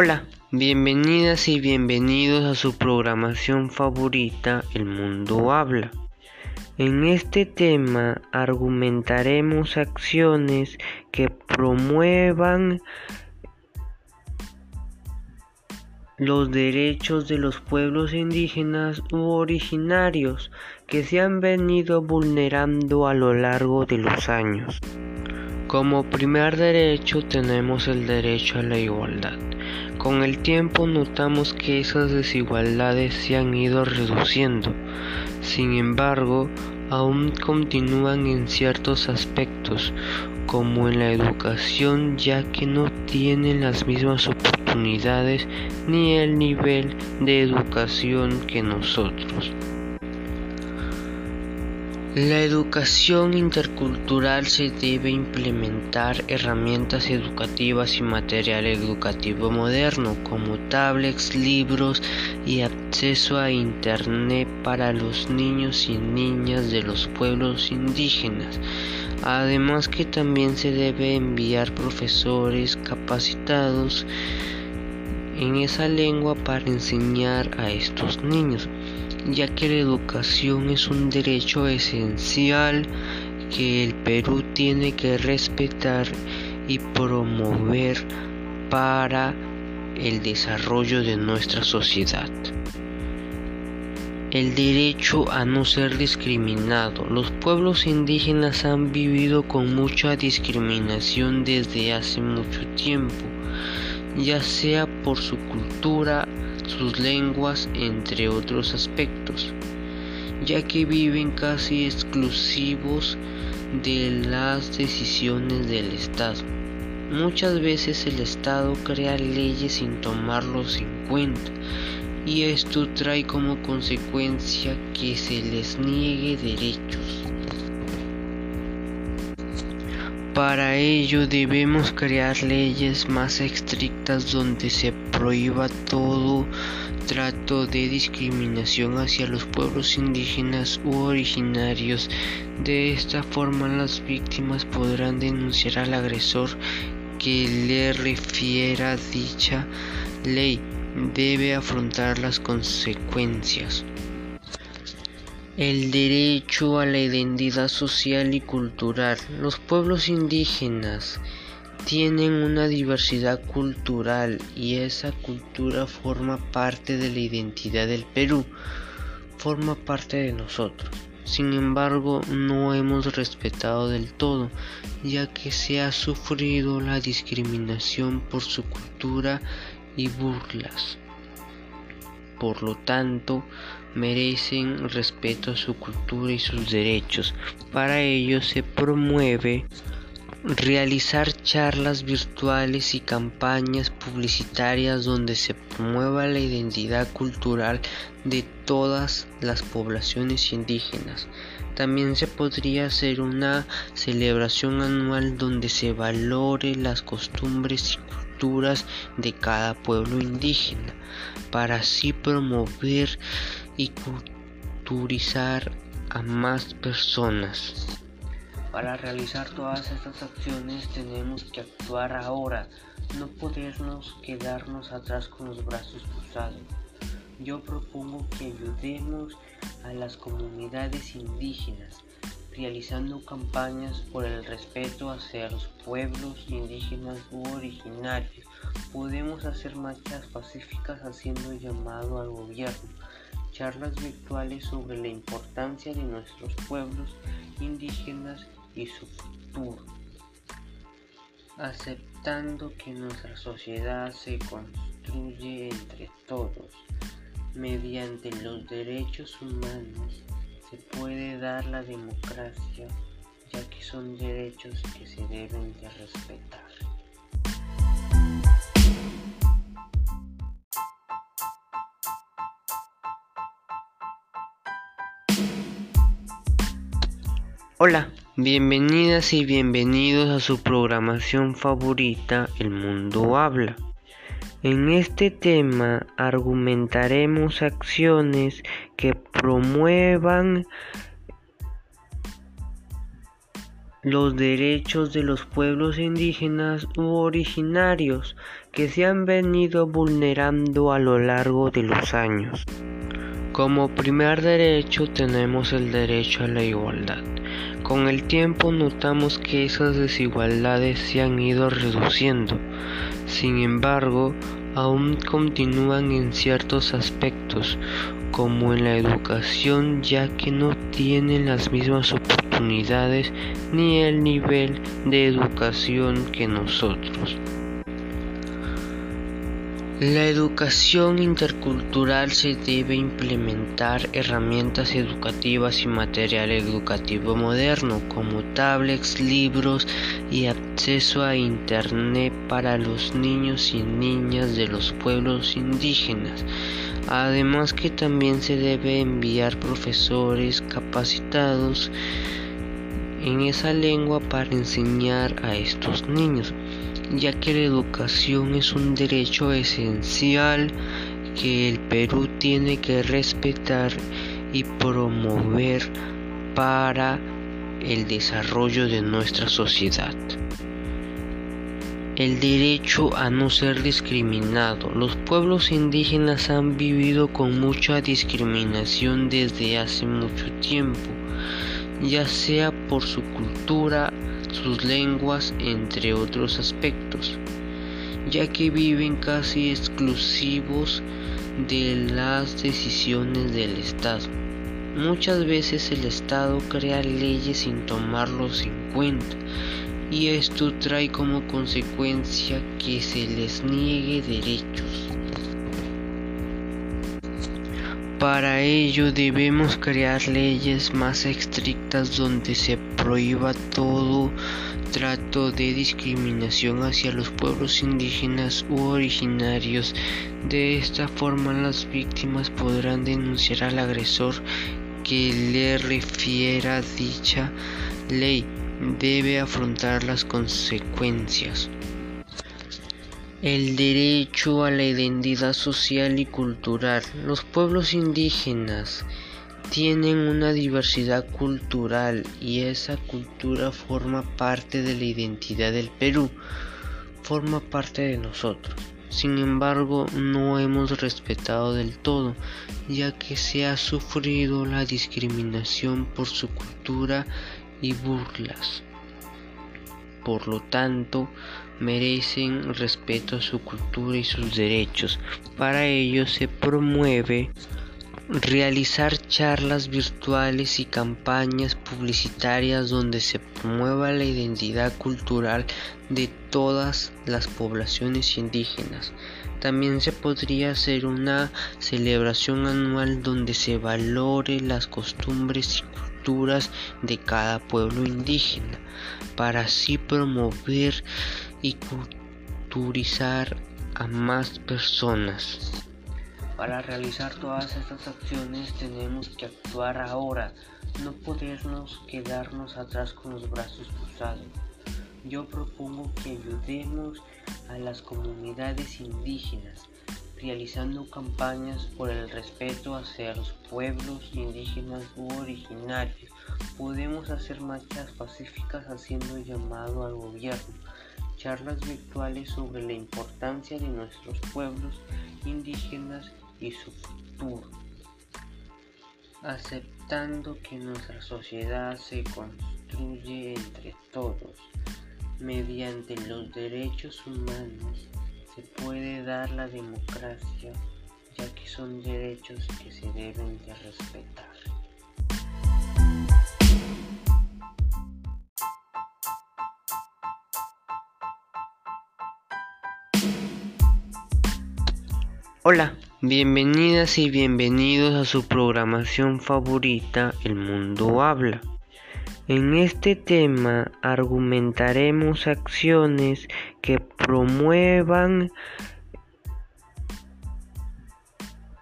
Hola, bienvenidas y bienvenidos a su programación favorita El Mundo Habla. En este tema argumentaremos acciones que promuevan los derechos de los pueblos indígenas u originarios que se han venido vulnerando a lo largo de los años. Como primer derecho tenemos el derecho a la igualdad. Con el tiempo notamos que esas desigualdades se han ido reduciendo. Sin embargo, aún continúan en ciertos aspectos, como en la educación, ya que no tienen las mismas oportunidades ni el nivel de educación que nosotros. La educación intercultural se debe implementar herramientas educativas y material educativo moderno como tablets, libros y acceso a Internet para los niños y niñas de los pueblos indígenas. Además que también se debe enviar profesores capacitados en esa lengua para enseñar a estos niños ya que la educación es un derecho esencial que el Perú tiene que respetar y promover para el desarrollo de nuestra sociedad. El derecho a no ser discriminado. Los pueblos indígenas han vivido con mucha discriminación desde hace mucho tiempo, ya sea por su cultura, sus lenguas, entre otros aspectos, ya que viven casi exclusivos de las decisiones del Estado. Muchas veces el Estado crea leyes sin tomarlos en cuenta y esto trae como consecuencia que se les niegue derechos. Para ello debemos crear leyes más estrictas donde se prohíba todo trato de discriminación hacia los pueblos indígenas u originarios. De esta forma las víctimas podrán denunciar al agresor que le refiera dicha ley. Debe afrontar las consecuencias. El derecho a la identidad social y cultural. Los pueblos indígenas tienen una diversidad cultural y esa cultura forma parte de la identidad del Perú, forma parte de nosotros. Sin embargo, no hemos respetado del todo, ya que se ha sufrido la discriminación por su cultura y burlas. Por lo tanto, merecen respeto a su cultura y sus derechos. Para ello se promueve realizar charlas virtuales y campañas publicitarias donde se promueva la identidad cultural de todas las poblaciones indígenas. También se podría hacer una celebración anual donde se valore las costumbres y culturas de cada pueblo indígena para así promover y culturizar a más personas. Para realizar todas estas acciones tenemos que actuar ahora, no podernos quedarnos atrás con los brazos cruzados. Yo propongo que ayudemos a las comunidades indígenas realizando campañas por el respeto hacia los pueblos indígenas u originarios. Podemos hacer marchas pacíficas haciendo llamado al gobierno, charlas virtuales sobre la importancia de nuestros pueblos indígenas y su futuro, aceptando que nuestra sociedad se construye entre todos mediante los derechos humanos se puede dar la democracia, ya que son derechos que se deben de respetar. Hola, bienvenidas y bienvenidos a su programación favorita El Mundo Habla. En este tema argumentaremos acciones que promuevan los derechos de los pueblos indígenas u originarios que se han venido vulnerando a lo largo de los años. Como primer derecho tenemos el derecho a la igualdad. Con el tiempo notamos que esas desigualdades se han ido reduciendo. Sin embargo, aún continúan en ciertos aspectos, como en la educación, ya que no tienen las mismas oportunidades ni el nivel de educación que nosotros. La educación intercultural se debe implementar herramientas educativas y material educativo moderno como tablets, libros y acceso a Internet para los niños y niñas de los pueblos indígenas. Además que también se debe enviar profesores capacitados en esa lengua para enseñar a estos niños ya que la educación es un derecho esencial que el Perú tiene que respetar y promover para el desarrollo de nuestra sociedad. El derecho a no ser discriminado. Los pueblos indígenas han vivido con mucha discriminación desde hace mucho tiempo, ya sea por su cultura, sus lenguas, entre otros aspectos, ya que viven casi exclusivos de las decisiones del Estado. Muchas veces el Estado crea leyes sin tomarlos en cuenta y esto trae como consecuencia que se les niegue derechos. Para ello debemos crear leyes más estrictas donde se prohíba todo trato de discriminación hacia los pueblos indígenas u originarios. De esta forma las víctimas podrán denunciar al agresor que le refiera dicha ley. Debe afrontar las consecuencias. El derecho a la identidad social y cultural. Los pueblos indígenas tienen una diversidad cultural y esa cultura forma parte de la identidad del Perú, forma parte de nosotros. Sin embargo, no hemos respetado del todo, ya que se ha sufrido la discriminación por su cultura y burlas. Por lo tanto, merecen respeto a su cultura y sus derechos. Para ello se promueve realizar charlas virtuales y campañas publicitarias donde se promueva la identidad cultural de todas las poblaciones indígenas. También se podría hacer una celebración anual donde se valore las costumbres y culturas de cada pueblo indígena para así promover y culturizar a más personas. Para realizar todas estas acciones tenemos que actuar ahora, no podernos quedarnos atrás con los brazos cruzados. Yo propongo que ayudemos a las comunidades indígenas, realizando campañas por el respeto hacia los pueblos indígenas u originarios. Podemos hacer marchas pacíficas haciendo llamado al gobierno charlas virtuales sobre la importancia de nuestros pueblos indígenas y su futuro, aceptando que nuestra sociedad se construye entre todos. Mediante los derechos humanos se puede dar la democracia, ya que son derechos que se deben de respetar. Hola, bienvenidas y bienvenidos a su programación favorita El Mundo Habla. En este tema argumentaremos acciones que promuevan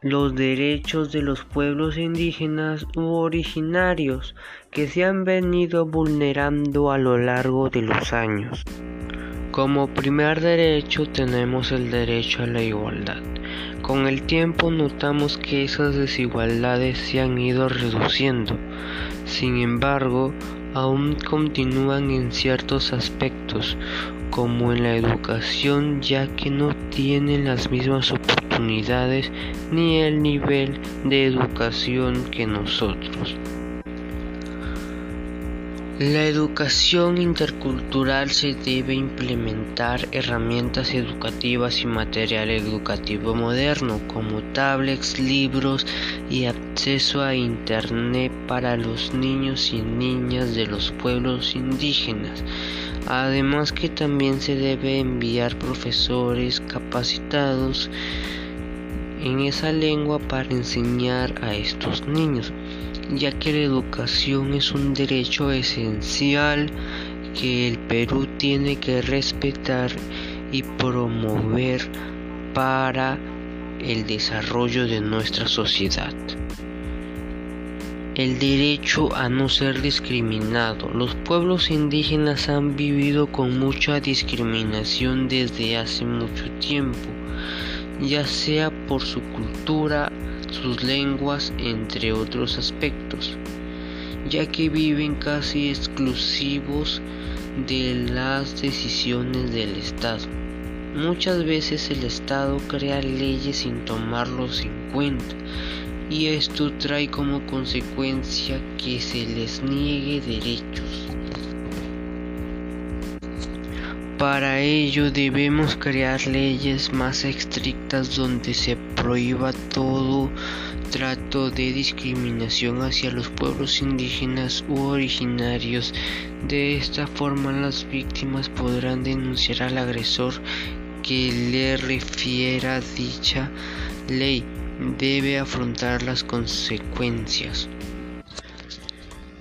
los derechos de los pueblos indígenas u originarios que se han venido vulnerando a lo largo de los años. Como primer derecho tenemos el derecho a la igualdad. Con el tiempo notamos que esas desigualdades se han ido reduciendo. Sin embargo, aún continúan en ciertos aspectos, como en la educación, ya que no tienen las mismas oportunidades ni el nivel de educación que nosotros. La educación intercultural se debe implementar herramientas educativas y material educativo moderno como tablets, libros y acceso a Internet para los niños y niñas de los pueblos indígenas. Además que también se debe enviar profesores capacitados en esa lengua para enseñar a estos niños ya que la educación es un derecho esencial que el Perú tiene que respetar y promover para el desarrollo de nuestra sociedad. El derecho a no ser discriminado. Los pueblos indígenas han vivido con mucha discriminación desde hace mucho tiempo, ya sea por su cultura, sus lenguas, entre otros aspectos, ya que viven casi exclusivos de las decisiones del Estado. Muchas veces el Estado crea leyes sin tomarlos en cuenta y esto trae como consecuencia que se les niegue derechos. Para ello debemos crear leyes más estrictas donde se prohíba todo trato de discriminación hacia los pueblos indígenas u originarios. De esta forma las víctimas podrán denunciar al agresor que le refiera dicha ley. Debe afrontar las consecuencias.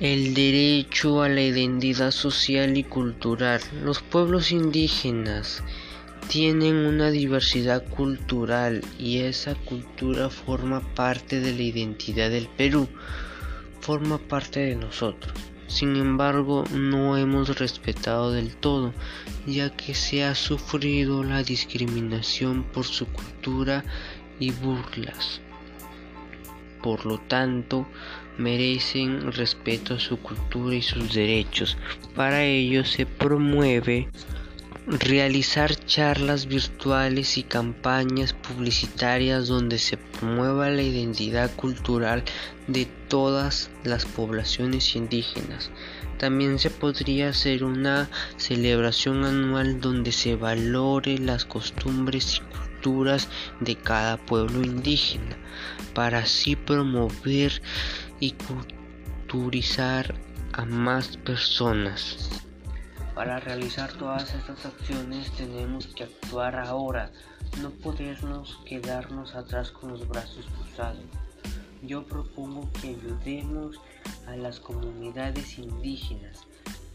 El derecho a la identidad social y cultural. Los pueblos indígenas tienen una diversidad cultural y esa cultura forma parte de la identidad del Perú, forma parte de nosotros. Sin embargo, no hemos respetado del todo, ya que se ha sufrido la discriminación por su cultura y burlas. Por lo tanto, merecen respeto a su cultura y sus derechos. Para ello se promueve realizar charlas virtuales y campañas publicitarias donde se promueva la identidad cultural de todas las poblaciones indígenas. También se podría hacer una celebración anual donde se valore las costumbres y culturas de cada pueblo indígena para así promover y culturizar a más personas. Para realizar todas estas acciones tenemos que actuar ahora, no podernos quedarnos atrás con los brazos cruzados. Yo propongo que ayudemos a las comunidades indígenas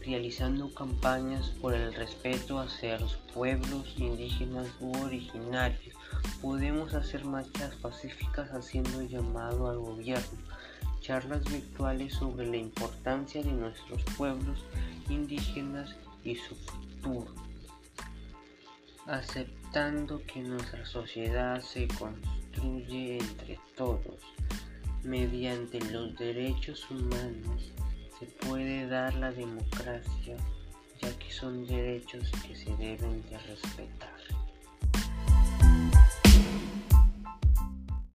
realizando campañas por el respeto hacia los pueblos indígenas u originarios. Podemos hacer marchas pacíficas haciendo llamado al gobierno, charlas virtuales sobre la importancia de nuestros pueblos indígenas y su futuro, aceptando que nuestra sociedad se construye entre todos mediante los derechos humanos se puede dar la democracia, ya que son derechos que se deben de respetar.